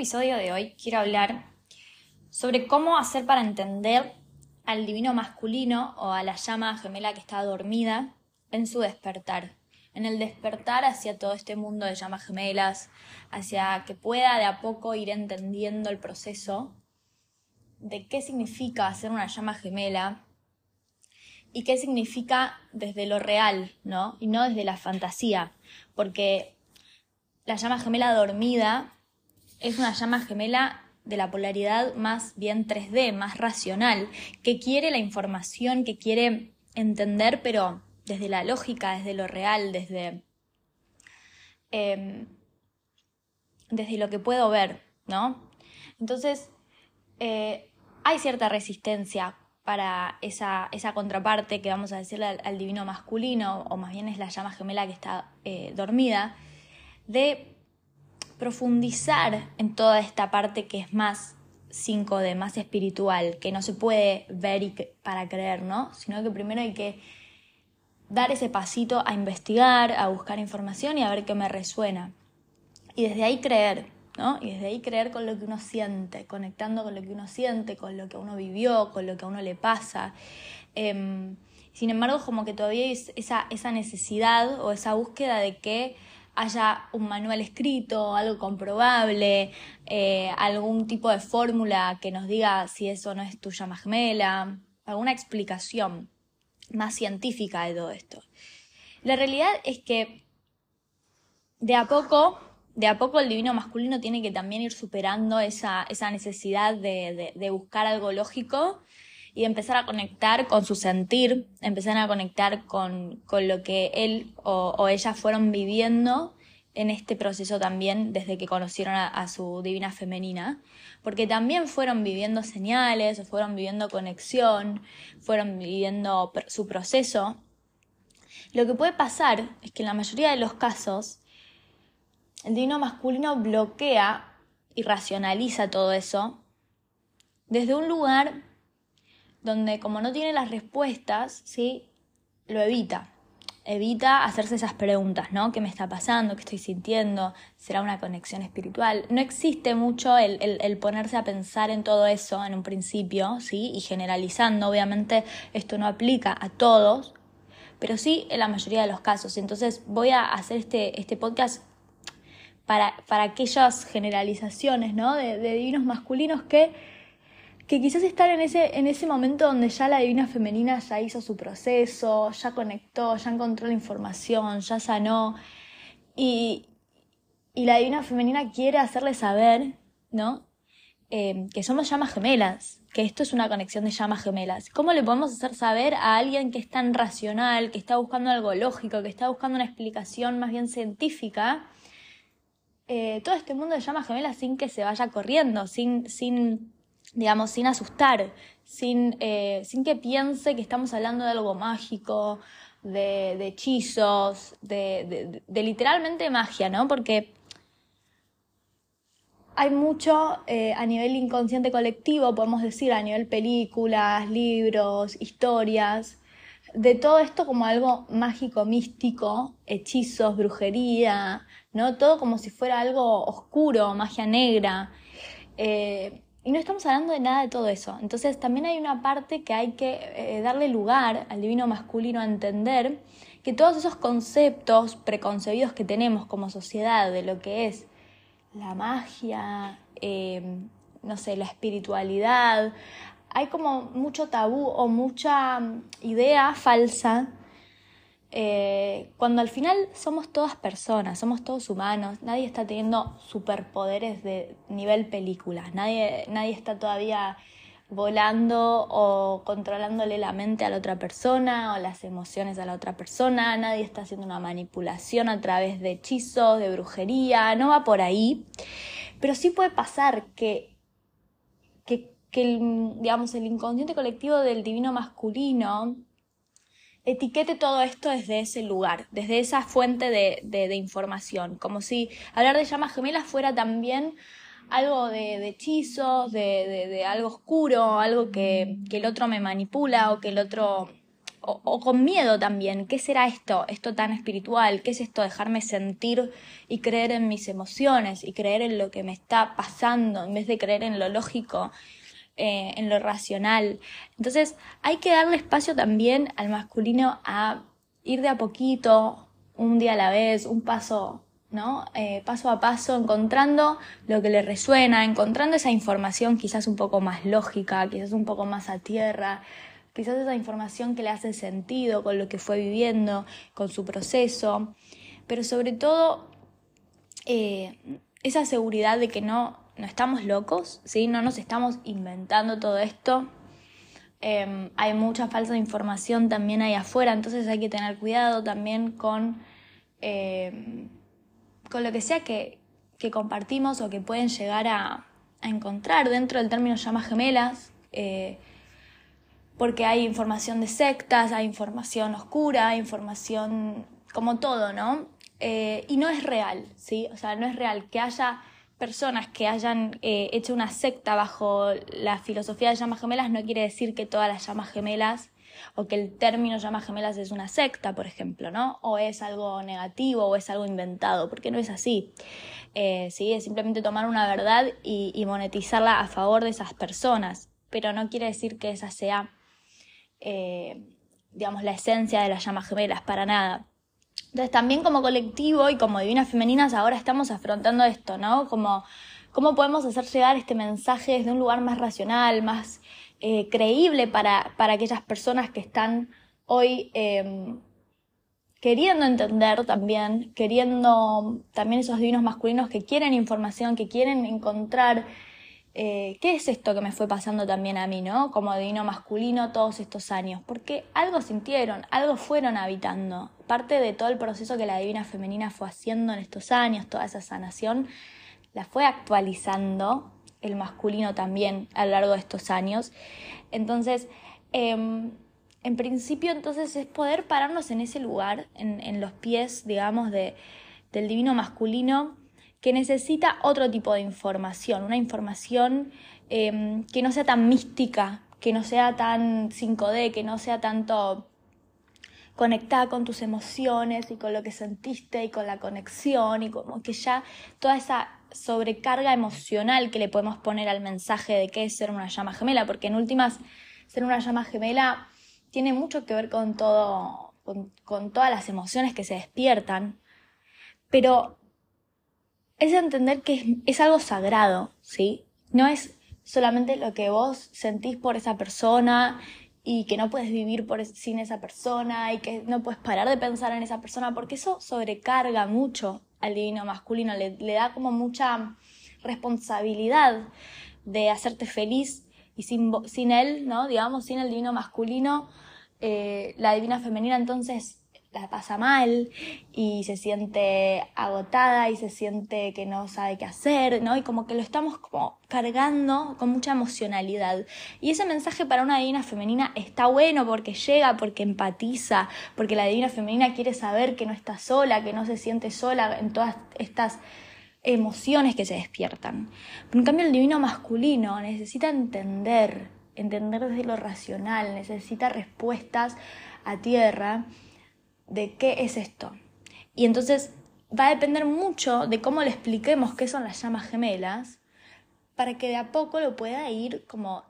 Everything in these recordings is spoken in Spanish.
episodio de hoy quiero hablar sobre cómo hacer para entender al divino masculino o a la llama gemela que está dormida en su despertar, en el despertar hacia todo este mundo de llamas gemelas, hacia que pueda de a poco ir entendiendo el proceso de qué significa hacer una llama gemela y qué significa desde lo real, ¿no? Y no desde la fantasía, porque la llama gemela dormida es una llama gemela de la polaridad más bien 3D, más racional, que quiere la información, que quiere entender, pero desde la lógica, desde lo real, desde, em, desde lo que puedo ver, ¿no? Entonces, eh, hay cierta resistencia para esa, esa, contraparte que vamos a decirle al, divino masculino, o más bien es la llama gemela que está eh, dormida, de profundizar en toda esta parte que es más 5D, más espiritual, que no se puede ver y para creer, ¿no? Sino que primero hay que dar ese pasito a investigar, a buscar información y a ver qué me resuena. Y desde ahí creer, ¿no? Y desde ahí creer con lo que uno siente, conectando con lo que uno siente, con lo que uno vivió, con lo que a uno le pasa. Em, sin embargo, como que todavía hay esa, esa necesidad o esa búsqueda de que haya un manual escrito, algo comprobable, eh, algún tipo de fórmula que nos diga si eso no es tu llama gemela, alguna explicación más científica de todo esto. La realidad es que de a poco, de a poco el divino masculino tiene que también ir superando esa, esa necesidad de, de, buscar algo lógico y empezar a conectar con su sentir, empezar a conectar con, con lo que él o, o, ella fueron viviendo en este proceso también desde que conocieron a, a, su divina femenina, porque también fueron viviendo señales, o fueron viviendo conexión, fueron viviendo su proceso. Lo que puede pasar es que en la mayoría de los casos el divino masculino bloquea y racionaliza todo eso desde un lugar donde como no tiene las respuestas, ¿sí? lo evita. Evita hacerse esas preguntas, ¿no? ¿Qué me está pasando? ¿Qué estoy sintiendo? ¿Será una conexión espiritual? No existe mucho el, el, ponerse a pensar en todo eso en un principio, ¿sí? Y generalizando, obviamente esto no aplica a todos, pero sí en la mayoría de los casos. Entonces voy a hacer este, este podcast para, para aquellas generalizaciones, ¿no? De, de divinos masculinos que que quizás estar en ese, en ese momento donde ya la divina femenina ya hizo su proceso, ya conectó, ya encontró la información, ya sanó, y, y la divina femenina quiere hacerle saber, ¿no? Eh, que somos llamas gemelas, que esto es una conexión de llamas gemelas. ¿Cómo le podemos hacer saber a alguien que es tan racional, que está buscando algo lógico, que está buscando una explicación más bien científica, eh, todo este mundo de llamas gemelas sin que se vaya corriendo, sin, sin digamos, sin asustar, sin, eh, sin que piense que estamos hablando de algo mágico, de, hechizos, de, de, literalmente magia, ¿no? Porque hay mucho eh, a nivel inconsciente colectivo, podemos decir, a nivel películas, libros, historias, de todo esto como algo mágico, místico, hechizos, brujería, ¿no? Todo como si fuera algo oscuro, magia negra. Eh, y no estamos hablando de nada de todo eso. Entonces también hay una parte que hay que eh, darle lugar al divino masculino a entender que todos esos conceptos preconcebidos que tenemos como sociedad de lo que es la magia, em, no sé, la espiritualidad, hay como mucho tabú o mucha idea falsa eh, cuando al final somos todas personas, somos todos humanos, nadie está teniendo superpoderes de nivel película, nadie, nadie está todavía volando o controlándole la mente a la otra persona o las emociones a la otra persona, nadie está haciendo una manipulación a través de hechizos, de brujería, no va por ahí, pero sí puede pasar que, que, que digamos, el inconsciente colectivo del divino masculino etiquete todo esto desde ese lugar, desde esa fuente de, de, información, como si hablar de llamas gemelas fuera también algo de, de hechizos, de, de, algo oscuro, algo que, que, el otro me manipula o que el otro o, con miedo también. ¿Qué será esto? Esto tan espiritual. ¿Qué es esto? Dejarme sentir y creer en mis emociones y creer en lo que me está pasando en vez de creer en lo lógico, eh, en lo racional. Entonces hay que darle espacio también al masculino a ir de a poquito, un día a la vez, un paso ¿no? Eh, paso a paso, encontrando lo que le resuena, encontrando esa información quizás un poco más lógica, quizás un poco más a tierra, quizás esa información que le hace sentido con lo que fue viviendo, con su proceso, pero sobre todo eh, esa seguridad de que no, no estamos locos, ¿sí? no nos estamos inventando todo esto. Em, hay mucha falsa información también ahí afuera, entonces hay que tener cuidado también con, em, con lo que sea que, compartimos o que pueden llegar a, encontrar dentro del término llamas gemelas. Eh, porque hay información de sectas, hay información oscura, hay información como todo, ¿no? Eh, y no es real, ¿sí? O sea, no es real que haya personas que hayan eh, hecho una secta bajo la filosofía de llamas gemelas no quiere decir que todas las llamas gemelas o que el término llamas gemelas es una secta, por ejemplo, ¿no? O es algo negativo o es algo inventado, porque no es así. Eh, sí, es simplemente tomar una verdad y, y monetizarla a favor de esas personas, pero no quiere decir que esa sea eh, digamos, la esencia de las llamas gemelas, para nada. Entonces también como colectivo y como divinas femeninas ahora estamos afrontando esto, ¿no? Como cómo podemos hacer llegar este mensaje desde un lugar más racional, más eh, creíble para, para, aquellas personas que están hoy em, queriendo entender también, queriendo también esos divinos masculinos que quieren información, que quieren encontrar eh, ¿qué es esto que me fue pasando también a mí, ¿no? Como divino masculino todos estos años, porque algo sintieron, algo fueron habitando. Parte de todo el proceso que la divina femenina fue haciendo en estos años, toda esa sanación, la fue actualizando el masculino también a lo largo de estos años. Entonces, em, en principio, entonces es poder pararnos en ese lugar, en, los pies, digamos, de, del divino masculino que necesita otro tipo de información, una información em, que no sea tan mística, que no sea tan 5D, que no sea tanto conectada con tus emociones y con lo que sentiste y con la conexión y como que ya toda esa sobrecarga emocional que le podemos poner al mensaje de qué es ser una llama gemela, porque en últimas ser una llama gemela tiene mucho que ver con todo, con, con todas las emociones que se despiertan, pero es entender que es, algo sagrado, ¿sí? No es solamente lo que vos sentís por esa persona y que no puedes vivir por, sin esa persona y que no puedes parar de pensar en esa persona, porque eso sobrecarga mucho al divino masculino, le, da como mucha responsabilidad de hacerte feliz y sin, sin él, ¿no? Digamos, sin el divino masculino, eh, la divina femenina entonces la pasa mal y se siente agotada y se siente que no sabe qué hacer, ¿no? Y como que lo estamos como cargando con mucha emocionalidad. Y ese mensaje para una divina femenina está bueno porque llega, porque empatiza, porque la divina femenina quiere saber que no está sola, que no se siente sola en todas estas emociones que se despiertan. Pero en cambio el divino masculino necesita entender, entender desde lo racional, necesita respuestas a tierra de qué es esto. Y entonces va a depender mucho de cómo le expliquemos qué son las llamas gemelas para que de a poco lo pueda ir como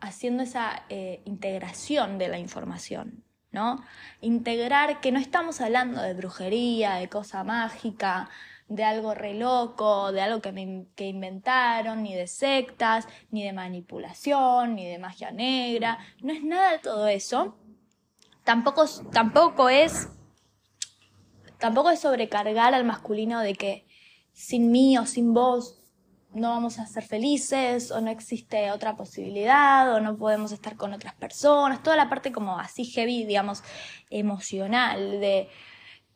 haciendo esa eh, integración de la información, ¿no? Integrar que no estamos hablando de brujería, de cosa mágica, de algo re loco, de algo que, me, que inventaron, ni de sectas, ni de manipulación, ni de magia negra, no es nada de todo eso, tampoco, tampoco es tampoco es sobrecargar al masculino de que sin mí o sin vos no vamos a ser felices o no existe otra posibilidad o no podemos estar con otras personas, toda la parte como así heavy, digamos, emocional de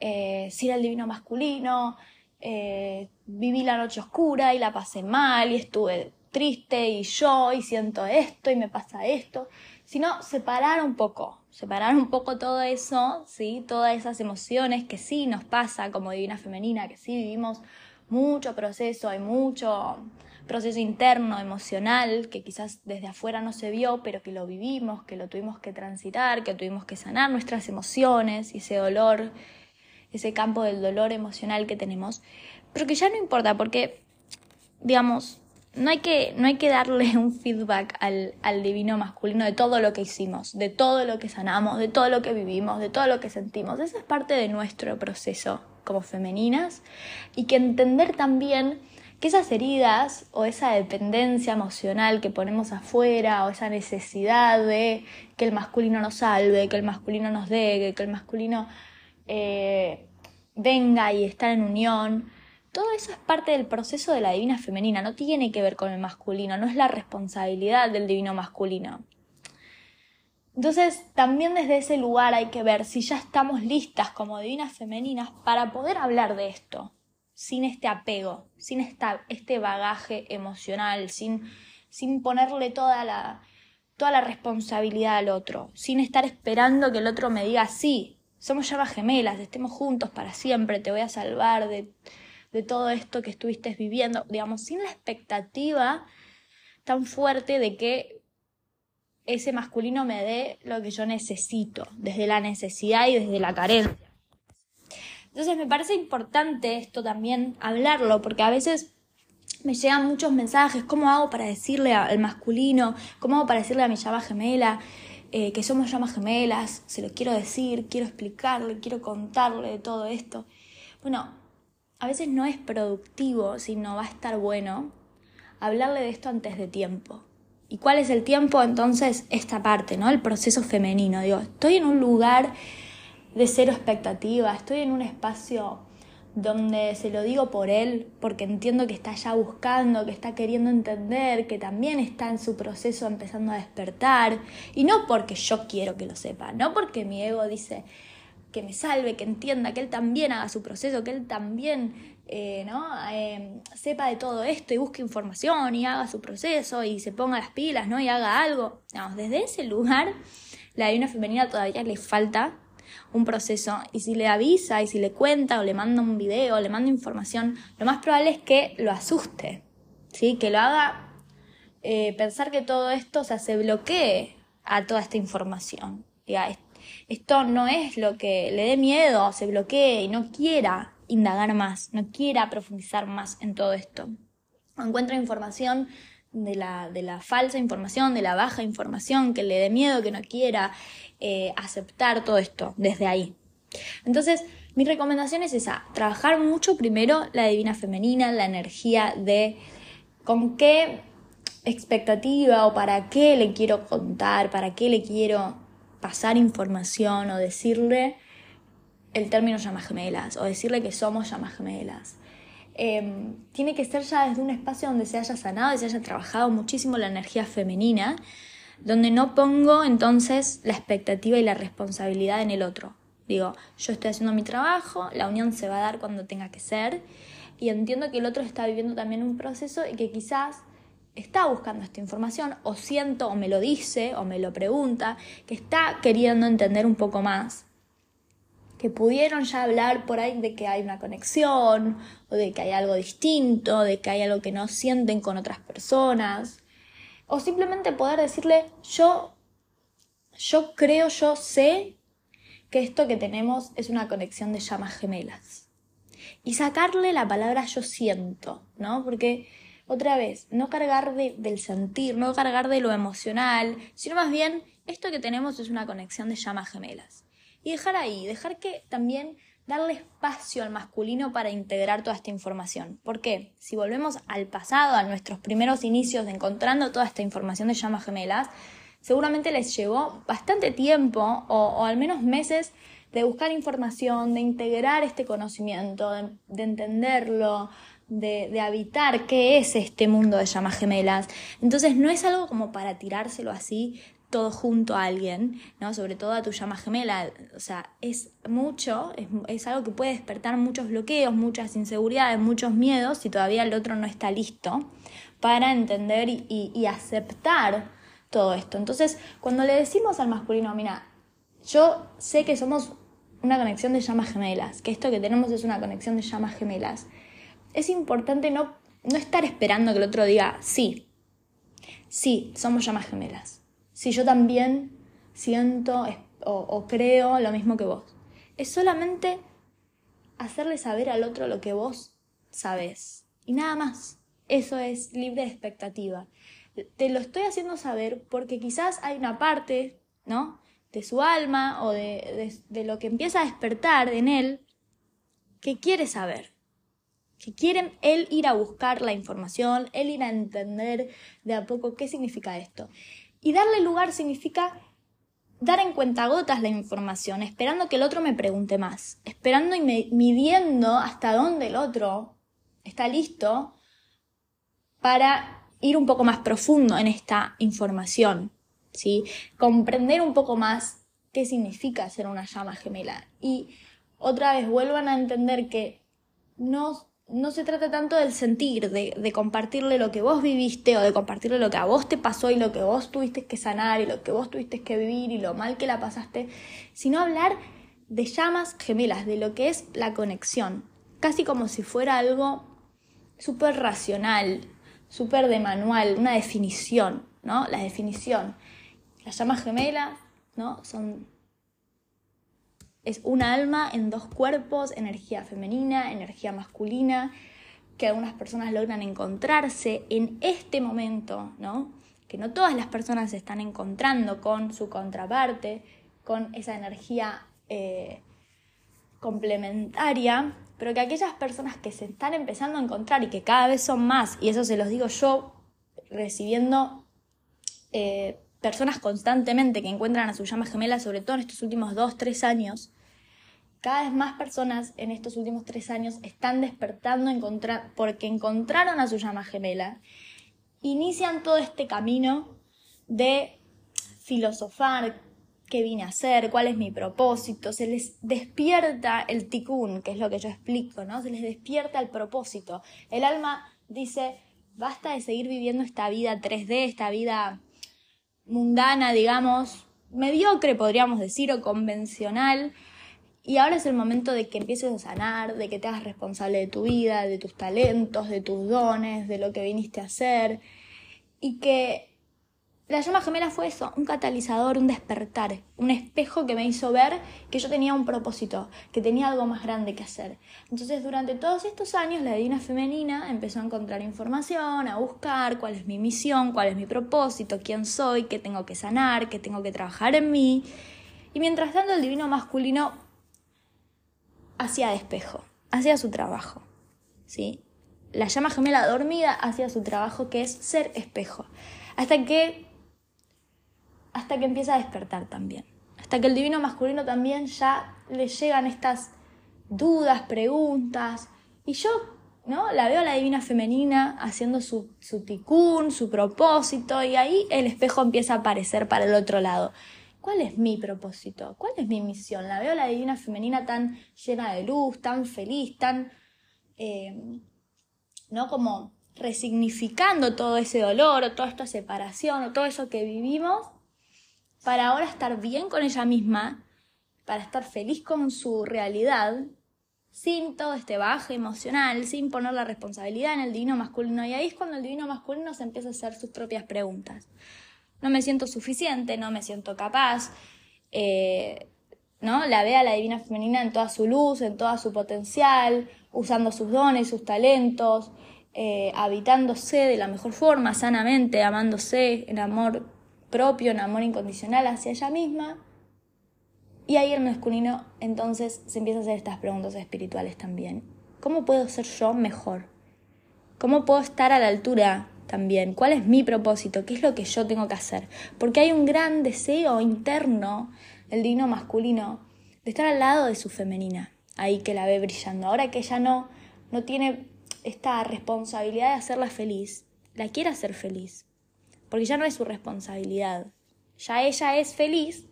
eh, si era el divino masculino, eh, viví la noche oscura y la pasé mal y estuve triste y yo y siento esto y me pasa esto, sino separar un poco, separar un poco todo eso, ¿sí? Todas esas emociones que sí nos pasa como divina femenina, que sí vivimos mucho proceso, hay mucho, proceso interno, emocional, que quizás desde afuera no se vio, pero que lo vivimos, que lo tuvimos que transitar, que tuvimos que sanar nuestras emociones ese dolor, ese campo del dolor emocional que tenemos, pero que ya no importa porque, digamos, no hay que, no hay que darle un feedback al, al, divino masculino de todo lo que hicimos, de todo lo que sanamos, de todo lo que vivimos, de todo lo que sentimos. Esa es parte de nuestro proceso como femeninas y que entender también que esas heridas o esa dependencia emocional que ponemos afuera o esa necesidad de que el masculino nos salve, que el masculino nos dé, que el masculino eh, venga y estar en unión, todo eso es parte del proceso de la divina femenina, no tiene que ver con el masculino, no es la responsabilidad del divino masculino. Entonces, también desde ese lugar hay que ver si ya estamos listas como divinas femeninas para poder hablar de esto, sin este apego, sin este bagaje emocional, sin, sin ponerle toda la, toda la responsabilidad al otro, sin estar esperando que el otro me diga, sí, somos llamas gemelas, estemos juntos para siempre, te voy a salvar de de todo esto que estuviste viviendo, digamos, sin la expectativa tan fuerte de que ese masculino me dé lo que yo necesito, desde la necesidad y desde la carencia. Entonces me parece importante esto también hablarlo, porque a veces me llegan muchos mensajes, ¿cómo hago para decirle al masculino? ¿Cómo hago para decirle a mi llama gemela eh, que somos llamas gemelas? Se lo quiero decir, quiero explicarle, quiero contarle de todo esto. Bueno, a veces no es productivo, sino va a estar bueno hablarle de esto antes de tiempo. ¿Y cuál es el tiempo? Entonces, esta parte, ¿no? El proceso femenino. Digo, estoy en un lugar de cero expectativa, estoy en un espacio donde se lo digo por él, porque entiendo que está ya buscando, que está queriendo entender, que también está en su proceso empezando a despertar, y no porque yo quiero que lo sepa, no porque mi ego dice, que me salve, que entienda, que él también haga su proceso, que él también eh, ¿no? Eh, sepa de todo esto y busque información y haga su proceso y se ponga las pilas ¿no? y haga algo. desde ese lugar, la divina femenina todavía le falta un proceso y si le avisa y si le cuenta o le manda un video o le manda información, lo más probable es que lo asuste, ¿sí? que lo haga eh, pensar que todo esto se bloquee a toda esta información. Ya, esto no es lo que le dé miedo, se bloquee y no quiera indagar más, no quiera profundizar más en todo esto. Encuentra información de la, de la falsa información, de la baja información, que le dé miedo, que no quiera eh, aceptar todo esto desde ahí. Entonces, mi recomendación es esa, trabajar mucho primero la divina femenina, la energía de con qué expectativa o para qué le quiero contar, para qué le quiero pasar información o decirle el término llamas gemelas o decirle que somos llamas gemelas. Em, tiene que ser ya desde un espacio donde se haya sanado y se haya trabajado muchísimo la energía femenina, donde no pongo entonces la expectativa y la responsabilidad en el otro. Digo, yo estoy haciendo mi trabajo, la unión se va a dar cuando tenga que ser y entiendo que el otro está viviendo también un proceso y que quizás está buscando esta información o siento o me lo dice o me lo pregunta, que está queriendo entender un poco más, que pudieron ya hablar por ahí de que hay una conexión o de que hay algo distinto, de que hay algo que no sienten con otras personas, o simplemente poder decirle yo, yo creo, yo sé que esto que tenemos es una conexión de llamas gemelas. Y sacarle la palabra yo siento, ¿no? Porque otra vez, no cargar del sentir, no cargar de lo emocional, sino más bien esto que tenemos es una conexión de llamas gemelas. Y dejar ahí, dejar que también darle espacio al masculino para integrar toda esta información. ¿Por qué? Si volvemos al pasado, a nuestros primeros inicios de encontrando toda esta información de llamas gemelas, seguramente les llevó bastante tiempo o, al menos meses de buscar información, de integrar este conocimiento, de entenderlo, de, habitar qué es este mundo de llamas gemelas. Entonces no es algo como para tirárselo así todo junto a alguien, ¿no? Sobre todo a tu llama gemela. O sea, es mucho, es, algo que puede despertar muchos bloqueos, muchas inseguridades, muchos miedos si todavía el otro no está listo para entender y, y aceptar todo esto. Entonces, cuando le decimos al masculino, mira, yo sé que somos una conexión de llamas gemelas, que esto que tenemos es una conexión de llamas gemelas es importante no no estar esperando que el otro diga, sí, sí, somos llamas gemelas. Si yo también siento o, creo lo mismo que vos. Es solamente hacerle saber al otro lo que vos sabes. Y nada más. Eso es libre de expectativa. Te lo estoy haciendo saber porque quizás hay una parte, ¿no? De su alma o de, de lo que empieza a despertar en él que quiere saber quieren él ir a buscar la información, él ir a entender de a poco qué significa esto. Y darle lugar significa dar en cuenta gotas la información, esperando que el otro me pregunte más, esperando y midiendo hasta dónde el otro está listo para ir un poco más profundo en esta información, ¿sí? Comprender un poco más qué significa ser una llama gemela. Y otra vez vuelvan a entender que no no se trata tanto del sentir, de, compartirle lo que vos viviste o de compartirle lo que a vos te pasó y lo que vos tuviste que sanar y lo que vos tuviste que vivir y lo mal que la pasaste, sino hablar de llamas gemelas, de lo que es la conexión, casi como si fuera algo súper racional, súper de manual, una definición, ¿no? La definición. Las llamas gemelas, ¿no? Son es un alma en dos cuerpos, energía femenina, energía masculina, que algunas personas logran encontrarse en este momento, ¿no? Que no todas las personas se están encontrando con su contraparte, con esa energía eh, complementaria, pero que aquellas personas que se están empezando a encontrar y que cada vez son más, y eso se los digo yo, recibiendo eh, personas constantemente que encuentran a su llama gemela, sobre todo en estos últimos dos, tres años, cada vez más personas en estos últimos tres años están despertando porque encontraron a su llama gemela, inician todo este camino de filosofar qué vine a hacer, cuál es mi propósito, se les despierta el tikkun, que es lo que yo explico, ¿no? Se les despierta el propósito. El alma dice, basta de seguir viviendo esta vida 3D, esta vida mundana, digamos, mediocre podríamos decir, o convencional, y ahora es el momento de que empieces a sanar, de que te hagas responsable de tu vida, de tus talentos, de tus dones, de lo que viniste a hacer. Y que la llama gemela fue eso, un catalizador, un despertar, un espejo que me hizo ver que yo tenía un propósito, que tenía algo más grande que hacer. Entonces durante todos estos años la divina femenina empezó a encontrar información, a buscar cuál es mi misión, cuál es mi propósito, quién soy, qué tengo que sanar, qué tengo que trabajar en mí. Y mientras tanto el divino masculino hacía despejo, hacía su trabajo. ¿sí? La llama gemela dormida hacía su trabajo que es ser espejo. Hasta que, hasta que empieza a despertar también. Hasta que el divino masculino también ya le llegan estas dudas, preguntas. Y yo ¿no? La veo a la divina femenina haciendo su, su ticún, su propósito, y ahí el espejo empieza a aparecer para el otro lado. ¿Cuál es mi propósito? ¿Cuál es mi misión? La veo la divina femenina tan llena de luz, tan feliz, tan, eh, ¿no? Como resignificando todo ese dolor o toda esta separación o todo eso que vivimos para ahora estar bien con ella misma, para estar feliz con su realidad, sin todo este baje emocional, sin poner la responsabilidad en el divino masculino. Y ahí es cuando el divino masculino se empieza a hacer sus propias preguntas no me siento suficiente, no me siento capaz, eh, ¿no? La ve a la divina femenina en toda su luz, en toda su potencial, usando sus dones, sus talentos, eh, habitándose de la mejor forma, sanamente, amándose en amor propio, en amor incondicional hacia ella misma. Y ahí el masculino entonces se empieza a hacer estas preguntas espirituales también. ¿Cómo puedo ser yo mejor? ¿Cómo puedo estar a la altura también, cuál es mi propósito, qué es lo que yo tengo que hacer, porque hay un gran deseo interno, el digno masculino, de estar al lado de su femenina, ahí que la ve brillando. Ahora que ella no, no tiene esta responsabilidad de hacerla feliz, la quiere hacer feliz, porque ya no es su responsabilidad, ya ella es feliz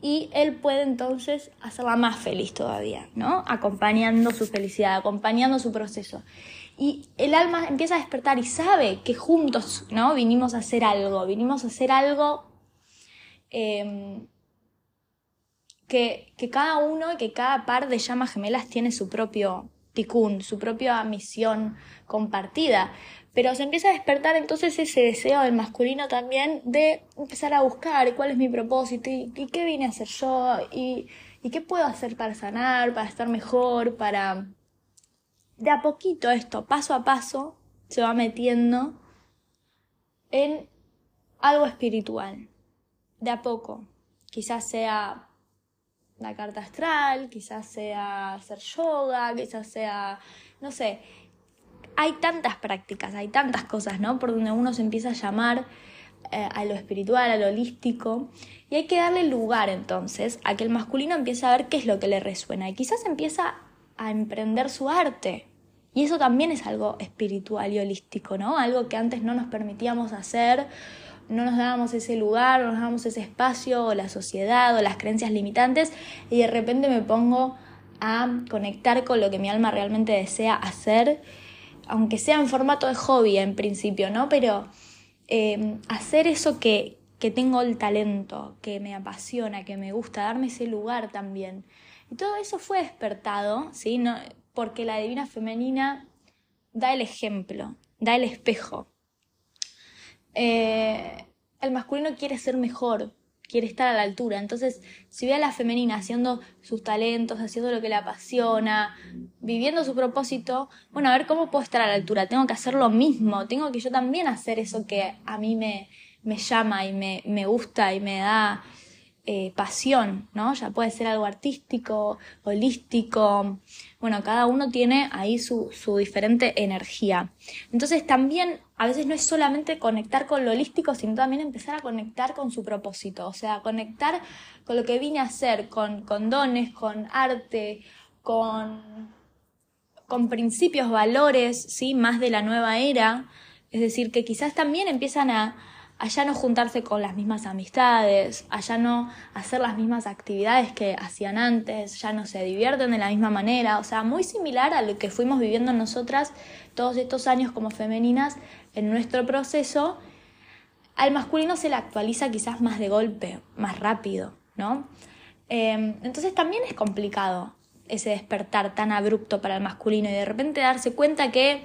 y él puede entonces hacerla más feliz todavía, ¿no? Acompañando su felicidad, acompañando su proceso y el alma empieza a despertar y sabe que juntos, ¿no? Vinimos a hacer algo, vinimos a hacer algo em, que, cada uno, que cada par de llamas gemelas tiene su propio, tikkun, su propia misión compartida. Pero se empieza a despertar entonces ese deseo del masculino también de empezar a buscar cuál es mi propósito y, qué vine a hacer yo y, y qué puedo hacer para sanar, para estar mejor, para... De a poquito esto, paso a paso, se va metiendo en algo espiritual. De a poco. Quizás sea la carta astral, quizás sea hacer yoga, quizás sea, no sé, hay tantas prácticas, hay tantas cosas, ¿no? Por donde uno se empieza a llamar eh, a lo espiritual, a lo holístico, y hay que darle lugar entonces a que el masculino empiece a ver qué es lo que le resuena, y quizás empieza a emprender su arte. Y eso también es algo espiritual y holístico, ¿no? Algo que antes no nos permitíamos hacer no nos dábamos ese lugar, no nos dábamos ese espacio, o la sociedad, o las creencias limitantes, y de repente me pongo a conectar con lo que mi alma realmente desea hacer, aunque sea en formato de hobby en principio, ¿no? Pero em, hacer eso que, que tengo el talento, que me apasiona, que me gusta, darme ese lugar también. Y todo eso fue despertado, ¿sí? No, porque la divina femenina da el ejemplo, da el espejo. Eh, el masculino quiere ser mejor, quiere estar a la altura. Entonces, si ve a la femenina haciendo sus talentos, haciendo lo que le apasiona, viviendo su propósito, bueno, a ver cómo puedo estar a la altura. Tengo que hacer lo mismo, tengo que yo también hacer eso que a mí me, me llama y me, me gusta y me da eh, pasión, ¿no? Ya puede ser algo artístico, holístico. Bueno, cada uno tiene ahí su, su diferente energía. Entonces también a veces no es solamente conectar con lo holístico, sino también empezar a conectar con su propósito, o sea, conectar con lo que vine a hacer, con, con dones, con arte, con, con principios, valores, ¿sí? Más de la nueva era. Es decir, que quizás también empiezan a, allá no juntarse con las mismas amistades, allá no hacer las mismas actividades que hacían antes, ya no se divierten de la misma manera, o sea, muy similar a lo que fuimos viviendo nosotras todos estos años como femeninas en nuestro proceso, al masculino se le actualiza quizás más de golpe, más rápido, ¿no? Em, entonces también es complicado ese despertar tan abrupto para el masculino y de repente darse cuenta que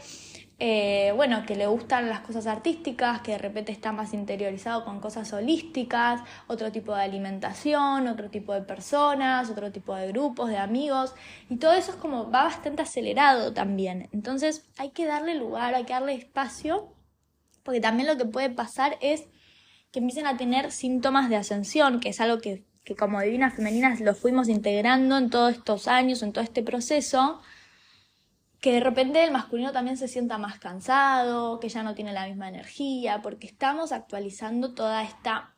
eh, bueno, que le gustan las cosas artísticas, que de repente está más interiorizado con cosas holísticas, otro tipo de alimentación, otro tipo de personas, otro tipo de grupos, de amigos, y todo eso es como va bastante acelerado también. Entonces hay que darle lugar, hay que darle espacio, porque también lo que puede pasar es que empiecen a tener síntomas de ascensión, que es algo que, que como divinas femeninas lo fuimos integrando en todos estos años, en todo este proceso, que de repente el masculino también se sienta más cansado, que ya no tiene la misma energía, porque estamos actualizando toda esta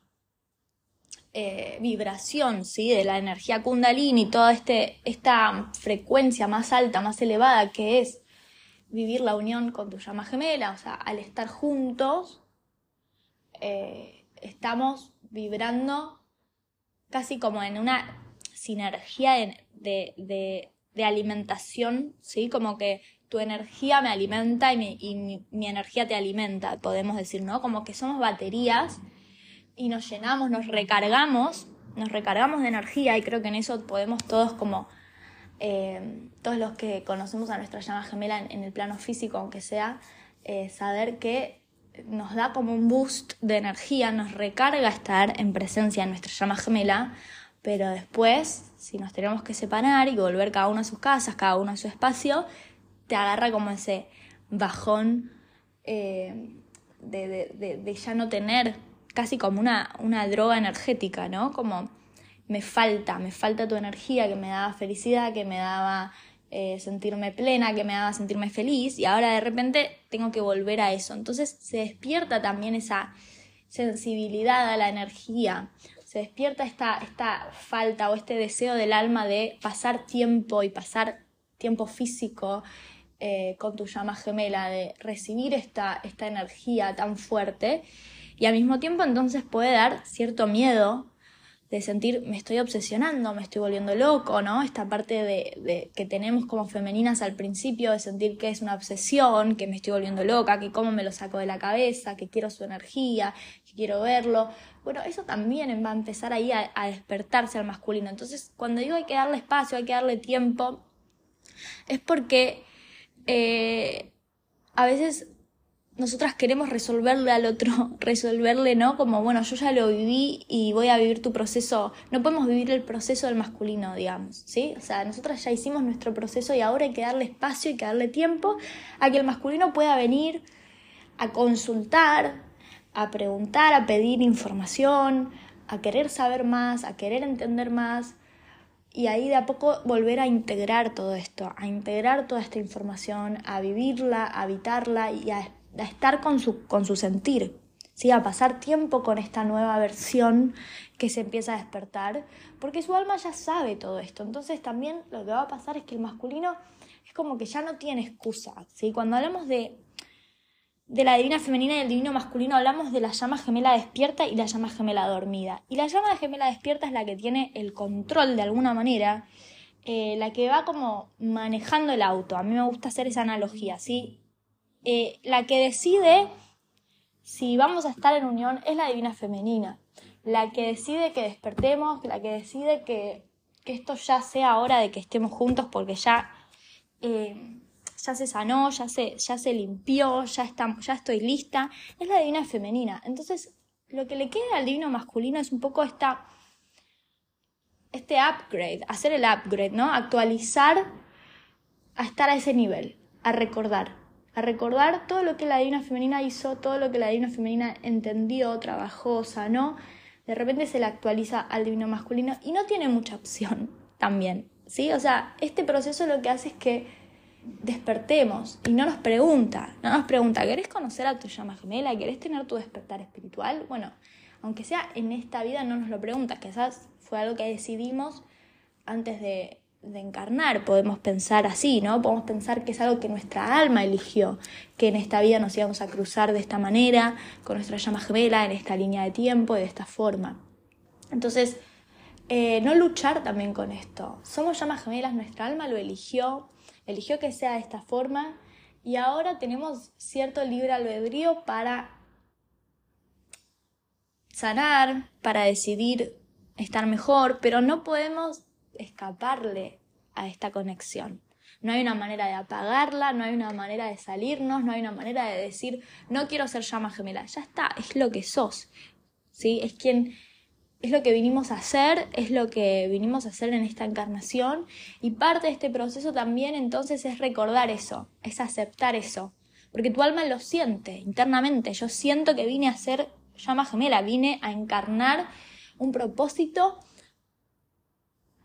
eh, vibración ¿sí? de la energía kundalini, toda este, esta frecuencia más alta, más elevada que es vivir la unión con tu llama gemela, o sea, al estar juntos, eh, estamos vibrando casi como en una sinergia de de alimentación, ¿sí? Como que tu energía me alimenta y, mi, energía te alimenta, podemos decir, ¿no? Como que somos baterías y nos llenamos, nos recargamos, nos recargamos de energía y creo que en eso podemos todos como, eh, todos los que conocemos a nuestra llama gemela en, el plano físico, aunque sea, eh, saber que nos da como un boost de energía, nos recarga estar en presencia de nuestra llama gemela, pero después, si nos tenemos que separar y volver cada uno a sus casas, cada uno a su espacio, te agarra como ese bajón eh, de, ya no tener casi como una, una droga energética, ¿no? Como me falta, me falta tu energía que me daba felicidad, que me daba eh, sentirme plena, que me daba sentirme feliz y ahora de repente tengo que volver a eso. Entonces se despierta también esa sensibilidad a la energía se despierta esta, esta falta o este deseo del alma de pasar tiempo y pasar tiempo físico eh, con tu llama gemela, de recibir esta, esta energía tan fuerte y al mismo tiempo entonces puede dar cierto miedo de sentir me estoy obsesionando, me estoy volviendo loco, ¿no? Esta parte de, que tenemos como femeninas al principio de sentir que es una obsesión, que me estoy volviendo loca, que cómo me lo saco de la cabeza, que quiero su energía, quiero verlo. Bueno, eso también va a empezar ahí a, despertarse al masculino. Entonces, cuando digo hay que darle espacio, hay que darle tiempo, es porque eh, a veces nosotras queremos resolverle al otro, resolverle, ¿no? Como, bueno, yo ya lo viví y voy a vivir tu proceso. No podemos vivir el proceso del masculino, digamos, ¿sí? O sea, nosotras ya hicimos nuestro proceso y ahora hay que darle espacio, y que darle tiempo a que el masculino pueda venir a consultar, a preguntar, a pedir información, a querer saber más, a querer entender más. Y ahí de a poco volver a integrar todo esto, a integrar toda esta información, a vivirla, a habitarla y a estar con su, con su sentir, ¿sí? a pasar tiempo con esta nueva versión que se empieza a despertar, porque su alma ya sabe todo esto. Entonces también lo que va a pasar es que el masculino es como que ya no tiene excusa. ¿sí? Cuando hablamos de, de la divina femenina y el divino masculino, hablamos de la llama gemela despierta y la llama gemela dormida. Y la llama gemela despierta es la que tiene el control de alguna manera, eh, la que va como manejando el auto. A mí me gusta hacer esa analogía, ¿sí? Eh, la que decide si vamos a estar en unión es la divina femenina. La que decide que despertemos, la que decide que, esto ya sea hora de que estemos juntos porque ya, eh, ya se sanó, ya se, ya se limpió, ya, ya estoy lista, es la divina femenina. Entonces, lo que le queda al divino masculino es un poco esta, este upgrade, hacer el upgrade, ¿no? Actualizar a estar a ese nivel, a recordar a recordar todo lo que la divina femenina hizo, todo lo que la divina femenina entendió, trabajó, sanó, de repente se le actualiza al divino masculino y no tiene mucha opción también, ¿sí? O sea, este proceso lo que hace es que despertemos y no nos pregunta, no nos pregunta, ¿querés conocer a tu llama gemela? ¿Querés tener tu despertar espiritual? Bueno, aunque sea en esta vida no nos lo pregunta, quizás fue algo que decidimos antes de de encarnar, podemos pensar así, ¿no? Podemos pensar que es algo que nuestra alma eligió, que en esta vida nos íbamos a cruzar de esta manera, con nuestra llama gemela, en esta línea de tiempo, de esta forma. Entonces, eh, no luchar también con esto. Somos llamas gemelas, nuestra alma lo eligió, eligió que sea de esta forma y ahora tenemos cierto libre albedrío para sanar, para decidir estar mejor, pero no podemos escaparle a esta conexión. No hay una manera de apagarla, no hay una manera de salirnos, no hay una manera de decir, no quiero ser llama gemela. Ya está, es lo que sos. ¿sí? Es quien es lo que vinimos a hacer, es lo que vinimos a hacer en esta encarnación y parte de este proceso también entonces es recordar eso, es aceptar eso, porque tu alma lo siente internamente, yo siento que vine a ser llama gemela, vine a encarnar un propósito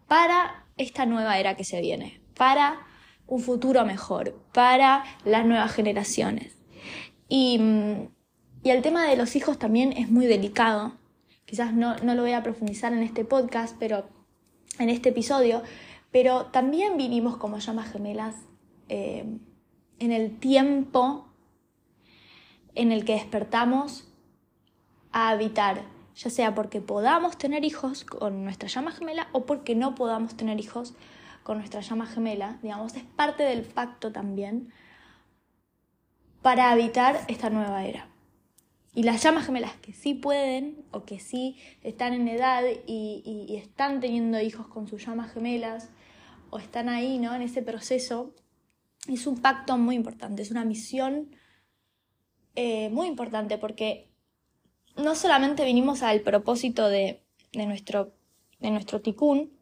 para esta nueva era que se viene, para un futuro mejor, para las nuevas generaciones. Y, el tema de los hijos también es muy delicado. Quizás no, lo voy a profundizar en este podcast, pero en este episodio, pero también vivimos como llamas gemelas eh, en el tiempo en el que despertamos a habitar ya sea porque podamos tener hijos con nuestra llama gemela o porque no podamos tener hijos con nuestra llama gemela, digamos, es parte del pacto también para habitar esta nueva era. Y las llamas gemelas que sí pueden o que sí están en edad y, están teniendo hijos con sus llamas gemelas o están ahí, ¿no? En ese proceso, es un pacto muy importante, es una misión eh, muy importante porque no solamente vinimos al propósito de, nuestro, de nuestro ticún,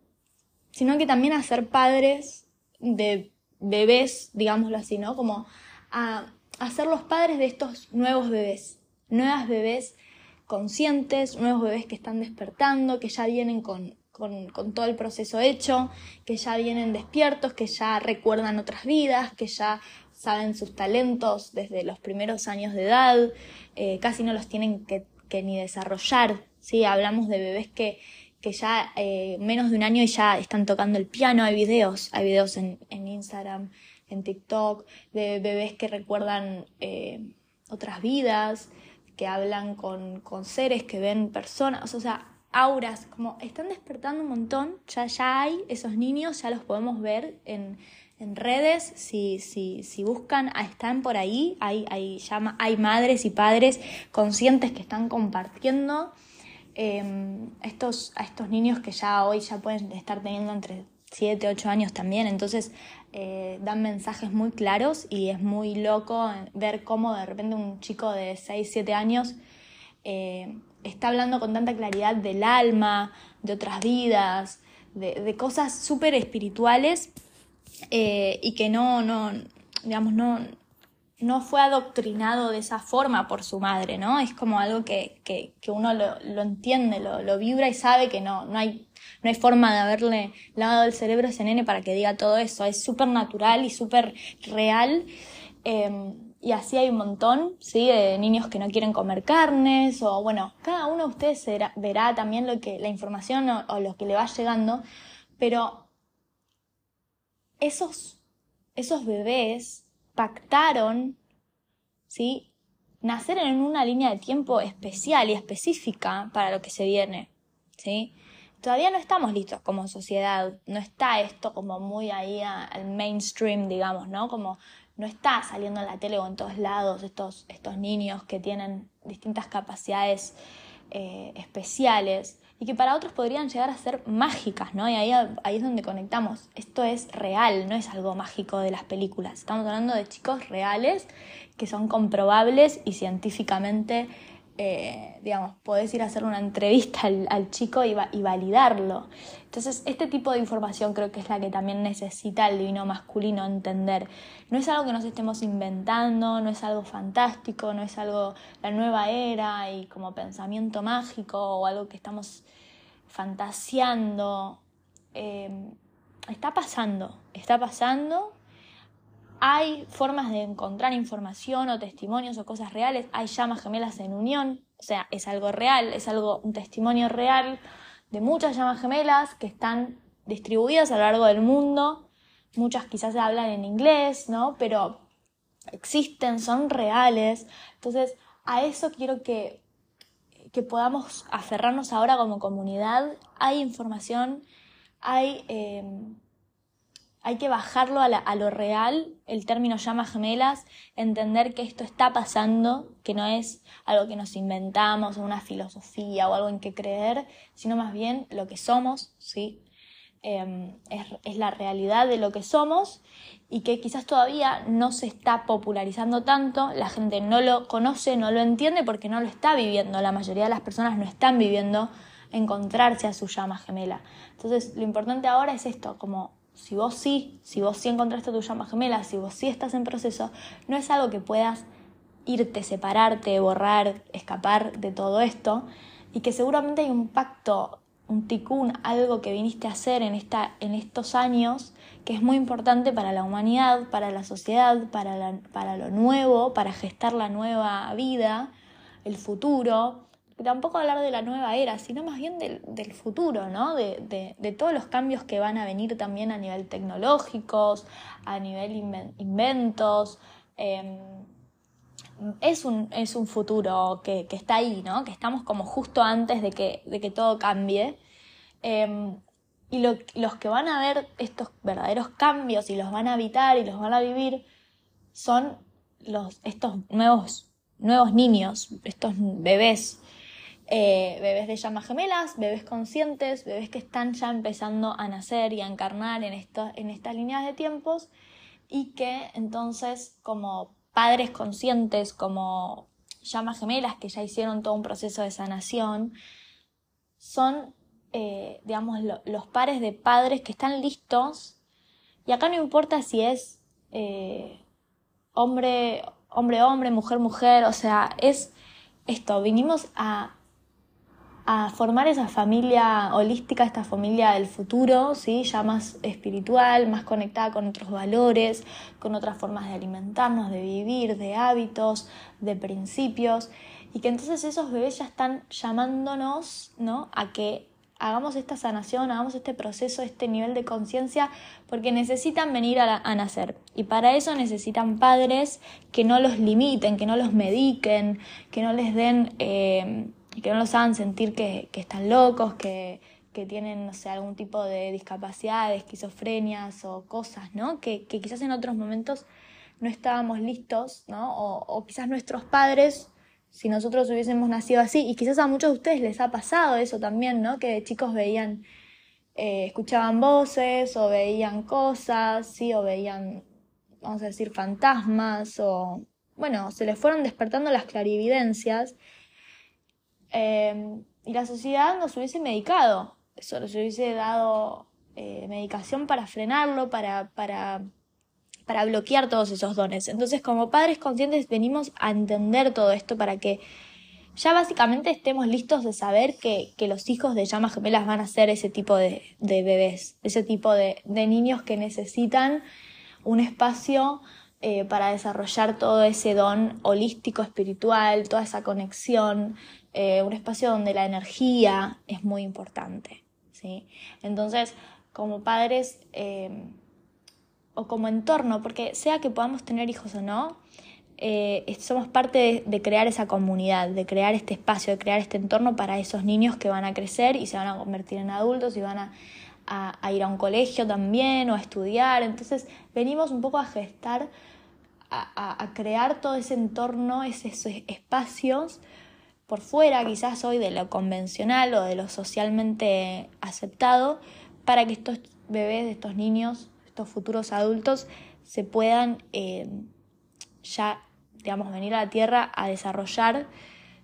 sino que también a ser padres de bebés, digámoslo así, ¿no? Como a, a ser los padres de estos nuevos bebés, nuevas bebés conscientes, nuevos bebés que están despertando, que ya vienen con, con, todo el proceso hecho, que ya vienen despiertos, que ya recuerdan otras vidas, que ya saben sus talentos desde los primeros años de edad, eh, casi no los tienen que que ni desarrollar, ¿sí? Hablamos de bebés que, que ya eh, menos de un año y ya están tocando el piano, hay videos, hay videos en, en Instagram, en TikTok, de bebés que recuerdan eh, otras vidas, que hablan con, con, seres, que ven personas, o sea, auras, como están despertando un montón, ya, ya hay esos niños, ya los podemos ver en, en redes, si, si, si buscan, ah, están por ahí, hay, hay, hay madres y padres conscientes que están compartiendo em, estos, a estos niños que ya hoy ya pueden estar teniendo entre 7, 8 años también, entonces eh, dan mensajes muy claros y es muy loco ver cómo de repente un chico de 6, 7 años eh, está hablando con tanta claridad del alma, de otras vidas, de, cosas súper espirituales eh, y que no, no, digamos, no, no fue adoctrinado de esa forma por su madre, ¿no? Es como algo que, que, que uno lo, lo entiende, lo, lo, vibra y sabe que no, no, hay, no hay forma de haberle lavado el cerebro a ese nene para que diga todo eso. Es súper natural y súper real. Eh, y así hay un montón, ¿sí? De niños que no quieren comer carnes, o bueno, cada uno de ustedes verá también lo que, la información o, o, lo que le va llegando, pero esos, esos bebés pactaron, ¿sí? Nacer en una línea de tiempo especial y específica para lo que se viene, ¿sí? Todavía no estamos listos como sociedad, no está esto como muy ahí al mainstream, digamos, ¿no? Como no está saliendo en la tele o en todos lados estos, estos niños que tienen distintas capacidades eh, especiales y que para otros podrían llegar a ser mágicas, ¿no? Y ahí, ahí es donde conectamos. Esto es real, no es algo mágico de las películas. Estamos hablando de chicos reales que son comprobables y científicamente eh, digamos, podés ir a hacer una entrevista al, chico y, validarlo. Entonces, este tipo de información creo que es la que también necesita el divino masculino entender. No es algo que nos estemos inventando, no es algo fantástico, no es algo la nueva era y como pensamiento mágico o algo que estamos fantaseando. Eh, está pasando, está pasando hay formas de encontrar información o testimonios o cosas reales, hay llamas gemelas en unión, o sea, es algo real, es algo, un testimonio real de muchas llamas gemelas que están distribuidas a lo largo del mundo, muchas quizás se hablan en inglés, ¿no? Pero existen, son reales, entonces a eso quiero que, que podamos aferrarnos ahora como comunidad, hay información, hay... Eh, hay que bajarlo a, lo real, el término llamas gemelas, entender que esto está pasando, que no es algo que nos inventamos, una filosofía o algo en que creer, sino más bien lo que somos, ¿sí? Em, es, la realidad de lo que somos y que quizás todavía no se está popularizando tanto, la gente no lo conoce, no lo entiende porque no lo está viviendo, la mayoría de las personas no están viviendo encontrarse a su llama gemela. Entonces, lo importante ahora es esto, como si vos sí, si vos sí encontraste tu llama gemela, si vos sí estás en proceso, no es algo que puedas irte, separarte, borrar, escapar de todo esto y que seguramente hay un pacto, un ticún, algo que viniste a hacer en, esta, en estos años que es muy importante para la humanidad, para la sociedad, para, para lo nuevo, para gestar la nueva vida, el futuro, tampoco hablar de la nueva era, sino más bien del, futuro, ¿no? De, todos los cambios que van a venir también a nivel tecnológicos, a nivel inventos. Em, es, un, futuro que, está ahí, ¿no? Que estamos como justo antes de que, todo cambie. Em, y lo, los que van a ver estos verdaderos cambios y los van a habitar y los van a vivir son estos nuevos niños, estos bebés eh, bebés de llamas gemelas, bebés conscientes, bebés que están ya empezando a nacer y a encarnar en, en estas líneas de tiempos y que entonces como padres conscientes, como llamas gemelas que ya hicieron todo un proceso de sanación, son, eh, digamos, los pares de padres que están listos y acá no importa si es eh, hombre, hombre, hombre, mujer, mujer, o sea, es esto, vinimos a a formar esa familia holística, esta familia del futuro, ¿sí? ya más espiritual, más conectada con otros valores, con otras formas de alimentarnos, de vivir, de hábitos, de principios, y que entonces esos bebés ya están llamándonos ¿no? a que hagamos esta sanación, hagamos este proceso, este nivel de conciencia, porque necesitan venir a, nacer. Y para eso necesitan padres que no los limiten, que no los mediquen, que no les den... Eh, que no los hagan sentir que, están locos, que, tienen, no sé, algún tipo de discapacidad, esquizofrenias o cosas, ¿no? Que, quizás en otros momentos no estábamos listos, ¿no? O, quizás nuestros padres, si nosotros hubiésemos nacido así, y quizás a muchos de ustedes les ha pasado eso también, ¿no? Que chicos veían eh, escuchaban voces o veían cosas, ¿sí? o veían, vamos a decir, fantasmas, o bueno, se les fueron despertando las clarividencias eh, y la sociedad nos hubiese medicado, eso nos hubiese dado eh, medicación para frenarlo, para, para, para bloquear todos esos dones. Entonces, como padres conscientes, venimos a entender todo esto para que ya básicamente estemos listos de saber que, los hijos de llamas gemelas van a ser ese tipo de, bebés, ese tipo de, niños que necesitan un espacio eh, para desarrollar todo ese don holístico, espiritual, toda esa conexión, eh, un espacio donde la energía es muy importante. ¿sí? Entonces, como padres eh, o como entorno, porque sea que podamos tener hijos o no, eh, somos parte de, crear esa comunidad, de crear este espacio, de crear este entorno para esos niños que van a crecer y se van a convertir en adultos y van a, ir a un colegio también o a estudiar. Entonces venimos un poco a gestar, a, crear todo ese entorno, esos espacios por fuera quizás hoy de lo convencional o de lo socialmente aceptado para que estos bebés, estos niños, estos futuros adultos se puedan eh, ya digamos, venir a la Tierra a desarrollar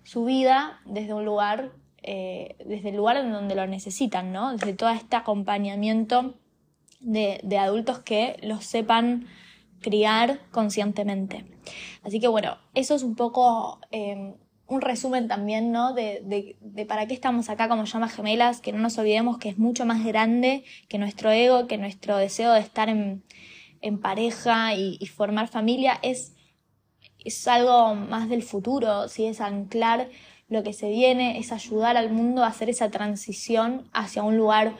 su vida desde un lugar, eh, desde el lugar en donde lo necesitan, ¿no? Desde todo este acompañamiento de, adultos que los sepan criar conscientemente. Así que bueno, eso es un poco em, un resumen también, ¿no? De, para qué estamos acá como llamas gemelas, que no nos olvidemos que es mucho más grande que nuestro ego, que nuestro deseo de estar en, pareja y, y, formar familia, es es algo más del futuro, ¿sí? es anclar lo que se viene, es ayudar al mundo a hacer esa transición hacia un lugar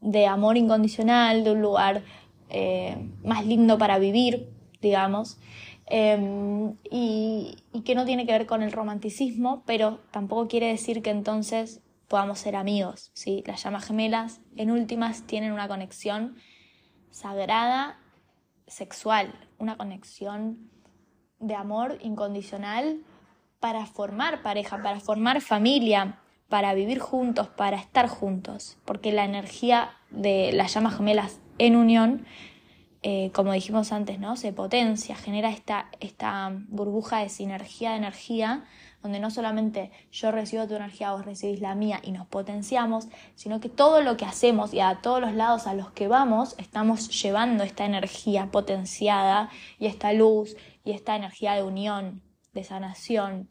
de amor incondicional, de un lugar eh, más lindo para vivir, digamos, em, y, que no tiene que ver con el romanticismo, pero tampoco quiere decir que entonces podamos ser amigos, ¿sí? Las llamas gemelas, en últimas, tienen una conexión sagrada, sexual, una conexión de amor incondicional para formar pareja, para formar familia, para vivir juntos, para estar juntos, porque la energía de las llamas gemelas en unión, eh, como dijimos antes, ¿no? se potencia, genera esta, esta burbuja de sinergia de energía, donde no solamente yo recibo tu energía, vos recibís la mía y nos potenciamos, sino que todo lo que hacemos y a todos los lados a los que vamos, estamos llevando esta energía potenciada y esta luz y esta energía de unión, de sanación.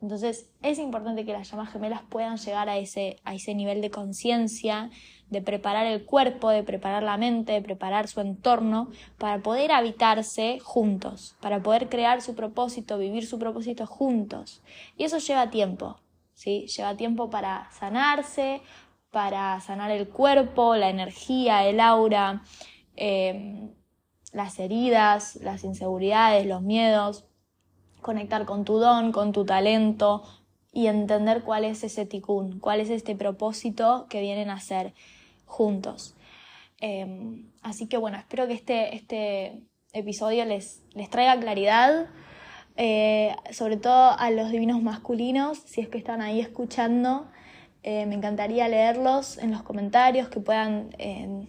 Entonces es importante que las llamas gemelas puedan llegar a ese, a ese nivel de conciencia, de preparar el cuerpo, de preparar la mente, de preparar su entorno para poder habitarse juntos, para poder crear su propósito, vivir su propósito juntos. Y eso lleva tiempo, ¿sí? Lleva tiempo para sanarse, para sanar el cuerpo, la energía, el aura. Eh, las heridas, las inseguridades, los miedos, conectar con tu don, con tu talento y entender cuál es ese ticún, cuál es este propósito que vienen a hacer juntos. Em, así que bueno, espero que este, este episodio les, les traiga claridad, eh, sobre todo a los divinos masculinos, si es que están ahí escuchando. Eh, me encantaría leerlos en los comentarios, que puedan eh,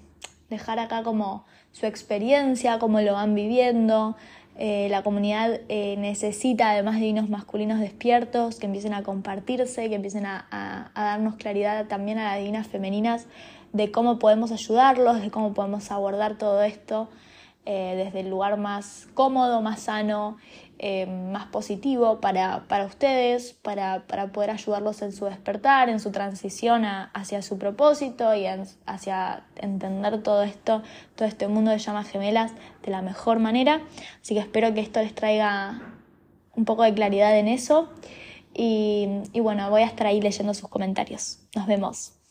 dejar acá como su experiencia, cómo lo van viviendo. Eh, la comunidad eh, necesita además divinos masculinos despiertos que empiecen a compartirse, que empiecen a, darnos claridad también a las divinas femeninas de cómo podemos ayudarlos, de cómo podemos abordar todo esto eh, desde el lugar más cómodo, más sano eh, más positivo para, para ustedes, para, para, poder ayudarlos en su despertar, en su transición hacia su propósito y hacia entender todo esto, todo este mundo de llamas gemelas de la mejor manera. Así que espero que esto les traiga un poco de claridad en eso. Y, y bueno, voy a estar ahí leyendo sus comentarios. Nos vemos.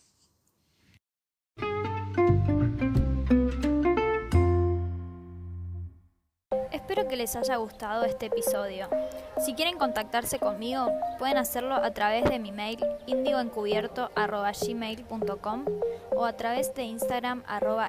Espero que les haya gustado este episodio. Si quieren contactarse conmigo, pueden hacerlo a través de mi mail indioencubierto.gmail.com o a través de Instagram arroba.